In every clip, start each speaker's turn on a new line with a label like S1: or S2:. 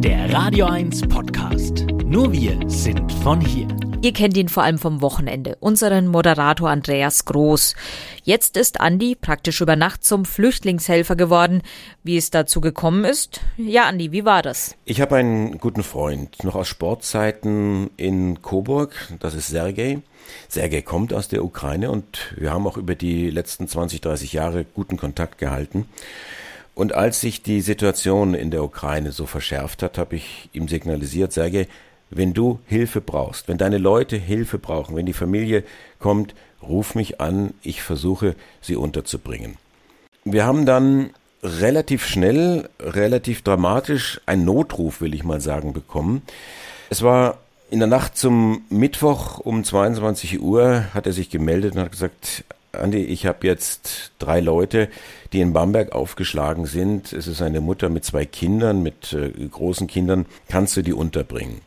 S1: Der Radio 1 Podcast. Nur wir sind von hier.
S2: Ihr kennt ihn vor allem vom Wochenende, unseren Moderator Andreas Groß. Jetzt ist Andi praktisch über Nacht zum Flüchtlingshelfer geworden. Wie es dazu gekommen ist? Ja, Andi, wie war das?
S3: Ich habe einen guten Freund, noch aus Sportzeiten in Coburg, das ist Sergej. Sergej kommt aus der Ukraine und wir haben auch über die letzten 20, 30 Jahre guten Kontakt gehalten. Und als sich die Situation in der Ukraine so verschärft hat, habe ich ihm signalisiert, Sergej, wenn du Hilfe brauchst, wenn deine Leute Hilfe brauchen, wenn die Familie kommt, ruf mich an, ich versuche sie unterzubringen. Wir haben dann relativ schnell, relativ dramatisch einen Notruf, will ich mal sagen, bekommen. Es war in der Nacht zum Mittwoch um 22 Uhr hat er sich gemeldet und hat gesagt, Andi, ich habe jetzt drei Leute, die in Bamberg aufgeschlagen sind. Es ist eine Mutter mit zwei Kindern, mit äh, großen Kindern. Kannst du die unterbringen?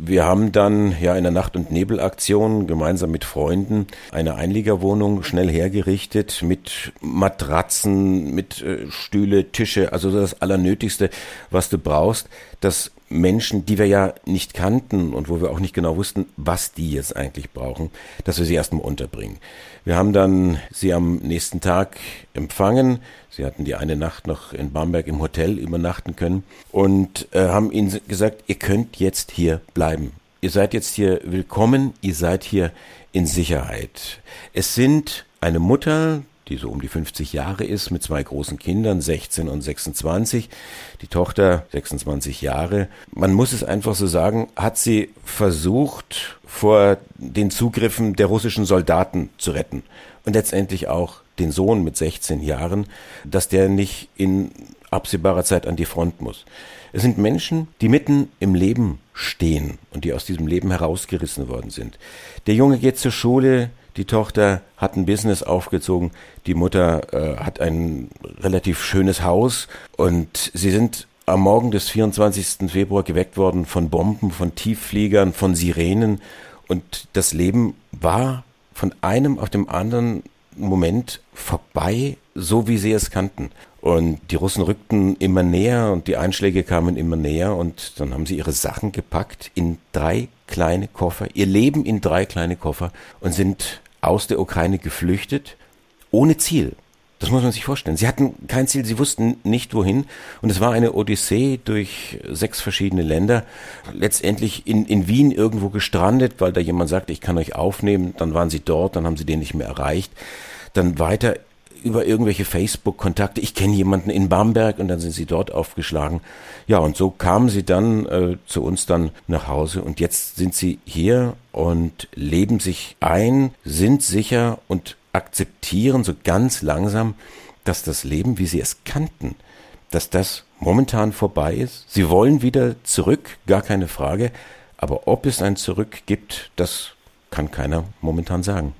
S3: Wir haben dann ja in der Nacht- und Nebelaktion gemeinsam mit Freunden eine Einliegerwohnung schnell hergerichtet mit Matratzen, mit äh, Stühle, Tische, also das Allernötigste, was du brauchst, dass Menschen, die wir ja nicht kannten und wo wir auch nicht genau wussten, was die jetzt eigentlich brauchen, dass wir sie erstmal unterbringen. Wir haben dann sie am nächsten Tag empfangen. Sie hatten die eine Nacht noch in Bamberg im Hotel übernachten können und äh, haben ihnen gesagt, ihr könnt jetzt hier bleiben. Ihr seid jetzt hier willkommen, ihr seid hier in Sicherheit. Es sind eine Mutter, die so um die 50 Jahre ist, mit zwei großen Kindern, 16 und 26. Die Tochter 26 Jahre. Man muss es einfach so sagen, hat sie versucht, vor den Zugriffen der russischen Soldaten zu retten. Und letztendlich auch den Sohn mit 16 Jahren, dass der nicht in absehbarer Zeit an die Front muss. Es sind Menschen, die mitten im Leben stehen und die aus diesem Leben herausgerissen worden sind. Der Junge geht zur Schule, die Tochter hat ein Business aufgezogen, die Mutter äh, hat ein relativ schönes Haus und sie sind am Morgen des 24. Februar geweckt worden von Bomben, von Tieffliegern, von Sirenen und das Leben war von einem auf dem anderen Moment vorbei, so wie sie es kannten. Und die Russen rückten immer näher und die Einschläge kamen immer näher und dann haben sie ihre Sachen gepackt in drei kleine Koffer, ihr Leben in drei kleine Koffer und sind aus der Ukraine geflüchtet, ohne Ziel. Das muss man sich vorstellen. Sie hatten kein Ziel, sie wussten nicht wohin. Und es war eine Odyssee durch sechs verschiedene Länder. Letztendlich in, in Wien irgendwo gestrandet, weil da jemand sagte, ich kann euch aufnehmen. Dann waren sie dort, dann haben sie den nicht mehr erreicht. Dann weiter über irgendwelche Facebook-Kontakte. Ich kenne jemanden in Bamberg und dann sind sie dort aufgeschlagen. Ja, und so kamen sie dann äh, zu uns dann nach Hause und jetzt sind sie hier und leben sich ein, sind sicher und akzeptieren so ganz langsam, dass das Leben, wie sie es kannten, dass das momentan vorbei ist. Sie wollen wieder zurück, gar keine Frage, aber ob es ein Zurück gibt, das kann keiner momentan sagen.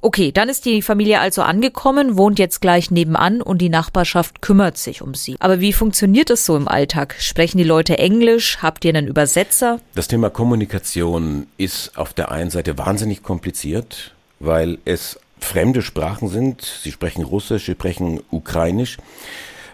S2: Okay, dann ist die Familie also angekommen, wohnt jetzt gleich nebenan und die Nachbarschaft kümmert sich um sie. Aber wie funktioniert es so im Alltag? Sprechen die Leute Englisch? Habt ihr einen Übersetzer?
S3: Das Thema Kommunikation ist auf der einen Seite wahnsinnig kompliziert, weil es fremde Sprachen sind. Sie sprechen Russisch, sie sprechen Ukrainisch.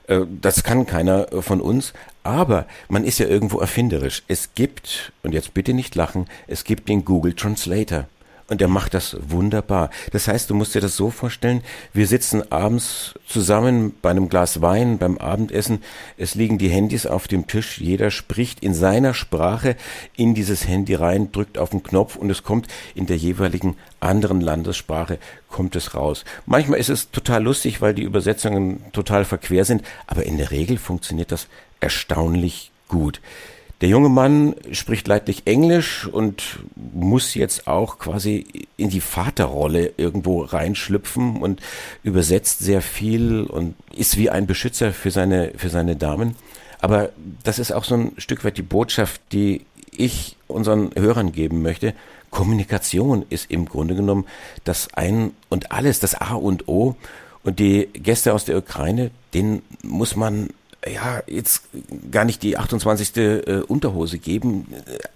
S3: Äh, das kann keiner von uns. Aber man ist ja irgendwo erfinderisch. Es gibt, und jetzt bitte nicht lachen, es gibt den Google Translator. Und er macht das wunderbar. Das heißt, du musst dir das so vorstellen, wir sitzen abends zusammen bei einem Glas Wein beim Abendessen, es liegen die Handys auf dem Tisch, jeder spricht in seiner Sprache in dieses Handy rein, drückt auf den Knopf und es kommt in der jeweiligen anderen Landessprache, kommt es raus. Manchmal ist es total lustig, weil die Übersetzungen total verquer sind, aber in der Regel funktioniert das erstaunlich gut. Der junge Mann spricht leidlich Englisch und muss jetzt auch quasi in die Vaterrolle irgendwo reinschlüpfen und übersetzt sehr viel und ist wie ein Beschützer für seine, für seine Damen. Aber das ist auch so ein Stück weit die Botschaft, die ich unseren Hörern geben möchte. Kommunikation ist im Grunde genommen das Ein und Alles, das A und O. Und die Gäste aus der Ukraine, denen muss man ja, jetzt gar nicht die 28. Äh, Unterhose geben.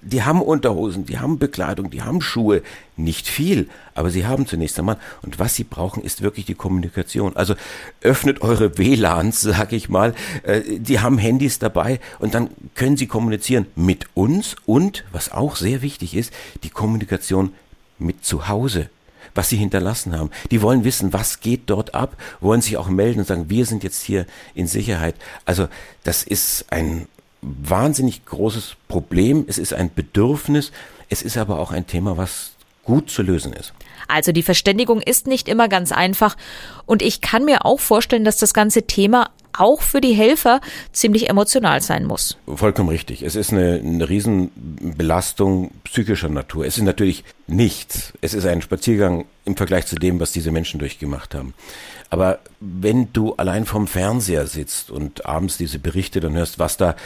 S3: Die haben Unterhosen, die haben Bekleidung, die haben Schuhe. Nicht viel, aber sie haben zunächst einmal. Und was sie brauchen, ist wirklich die Kommunikation. Also öffnet eure WLANs, sag ich mal. Äh, die haben Handys dabei und dann können sie kommunizieren mit uns und, was auch sehr wichtig ist, die Kommunikation mit zu Hause was sie hinterlassen haben. Die wollen wissen, was geht dort ab, wollen sich auch melden und sagen, wir sind jetzt hier in Sicherheit. Also das ist ein wahnsinnig großes Problem, es ist ein Bedürfnis, es ist aber auch ein Thema, was gut zu lösen ist.
S2: Also die Verständigung ist nicht immer ganz einfach und ich kann mir auch vorstellen, dass das ganze Thema auch für die Helfer ziemlich emotional sein muss.
S3: Vollkommen richtig. Es ist eine, eine Riesenbelastung psychischer Natur. Es ist natürlich nichts. Es ist ein Spaziergang im Vergleich zu dem, was diese Menschen durchgemacht haben. Aber wenn du allein vom Fernseher sitzt und abends diese Berichte dann hörst, was da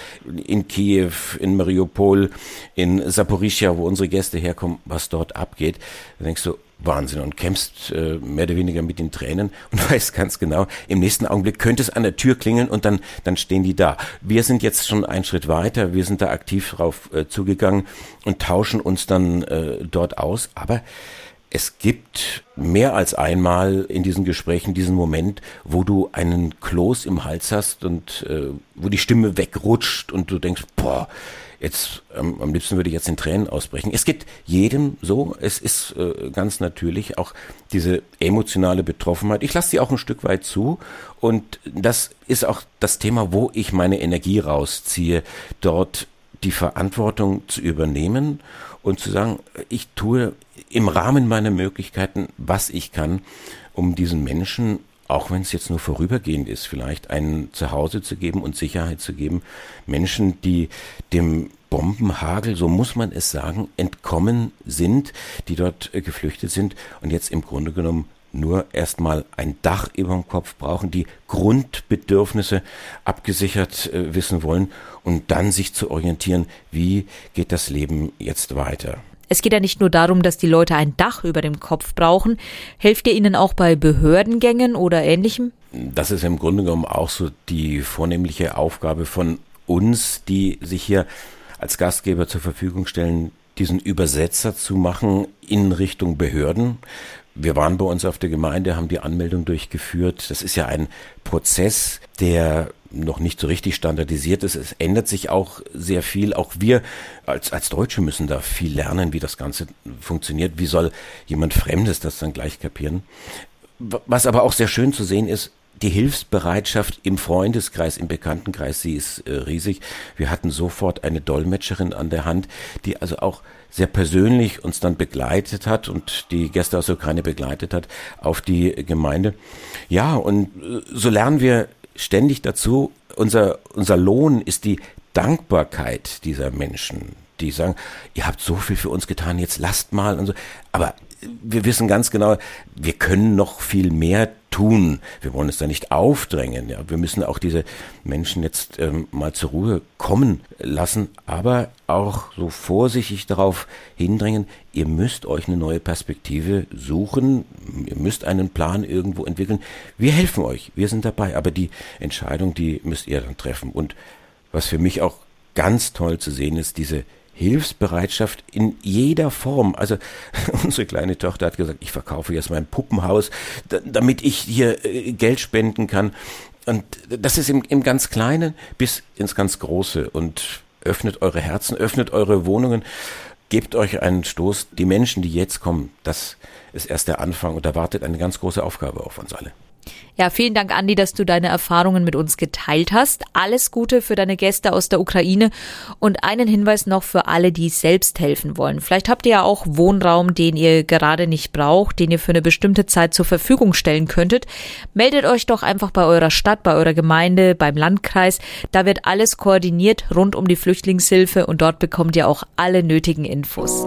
S3: in Kiew, in Mariupol, in Saporischia, wo unsere Gäste herkommen, was dort abgeht, dann denkst du, Wahnsinn und kämpfst äh, mehr oder weniger mit den Tränen und weißt ganz genau, im nächsten Augenblick könnte es an der Tür klingeln und dann, dann stehen die da. Wir sind jetzt schon einen Schritt weiter, wir sind da aktiv drauf äh, zugegangen und tauschen uns dann äh, dort aus, aber es gibt mehr als einmal in diesen Gesprächen diesen Moment, wo du einen Kloß im Hals hast und äh, wo die Stimme wegrutscht und du denkst, boah, jetzt ähm, am liebsten würde ich jetzt in Tränen ausbrechen. Es geht jedem so, es ist äh, ganz natürlich auch diese emotionale Betroffenheit. Ich lasse sie auch ein Stück weit zu und das ist auch das Thema, wo ich meine Energie rausziehe, dort die Verantwortung zu übernehmen und zu sagen, ich tue im Rahmen meiner Möglichkeiten, was ich kann, um diesen Menschen auch wenn es jetzt nur vorübergehend ist, vielleicht ein Zuhause zu geben und Sicherheit zu geben. Menschen, die dem Bombenhagel, so muss man es sagen, entkommen sind, die dort äh, geflüchtet sind und jetzt im Grunde genommen nur erstmal ein Dach über dem Kopf brauchen, die Grundbedürfnisse abgesichert äh, wissen wollen und dann sich zu orientieren, wie geht das Leben jetzt weiter.
S2: Es geht ja nicht nur darum, dass die Leute ein Dach über dem Kopf brauchen. Helft ihr ihnen auch bei Behördengängen oder ähnlichem?
S3: Das ist im Grunde genommen auch so die vornehmliche Aufgabe von uns, die sich hier als Gastgeber zur Verfügung stellen, diesen Übersetzer zu machen in Richtung Behörden. Wir waren bei uns auf der Gemeinde, haben die Anmeldung durchgeführt. Das ist ja ein Prozess, der noch nicht so richtig standardisiert ist. Es ändert sich auch sehr viel. Auch wir als, als Deutsche müssen da viel lernen, wie das Ganze funktioniert. Wie soll jemand Fremdes das dann gleich kapieren? Was aber auch sehr schön zu sehen ist, die Hilfsbereitschaft im Freundeskreis, im Bekanntenkreis, sie ist äh, riesig. Wir hatten sofort eine Dolmetscherin an der Hand, die also auch sehr persönlich uns dann begleitet hat und die Gäste aus der Ukraine begleitet hat auf die Gemeinde. Ja, und äh, so lernen wir ständig dazu, unser, unser Lohn ist die Dankbarkeit dieser Menschen, die sagen, ihr habt so viel für uns getan, jetzt lasst mal und so. Aber wir wissen ganz genau, wir können noch viel mehr tun. Wir wollen es da nicht aufdrängen. Ja. Wir müssen auch diese Menschen jetzt ähm, mal zur Ruhe kommen lassen, aber auch so vorsichtig darauf hindrängen, ihr müsst euch eine neue Perspektive suchen, ihr müsst einen Plan irgendwo entwickeln. Wir helfen euch, wir sind dabei, aber die Entscheidung, die müsst ihr dann treffen. Und was für mich auch ganz toll zu sehen ist, diese Hilfsbereitschaft in jeder Form. Also unsere kleine Tochter hat gesagt, ich verkaufe jetzt mein Puppenhaus, damit ich hier äh, Geld spenden kann. Und das ist im, im ganz Kleinen bis ins ganz Große. Und öffnet eure Herzen, öffnet eure Wohnungen, gebt euch einen Stoß. Die Menschen, die jetzt kommen, das ist erst der Anfang und da wartet eine ganz große Aufgabe auf uns alle.
S2: Ja, vielen Dank, Andi, dass du deine Erfahrungen mit uns geteilt hast. Alles Gute für deine Gäste aus der Ukraine und einen Hinweis noch für alle, die selbst helfen wollen. Vielleicht habt ihr ja auch Wohnraum, den ihr gerade nicht braucht, den ihr für eine bestimmte Zeit zur Verfügung stellen könntet. Meldet euch doch einfach bei eurer Stadt, bei eurer Gemeinde, beim Landkreis. Da wird alles koordiniert rund um die Flüchtlingshilfe und dort bekommt ihr auch alle nötigen Infos.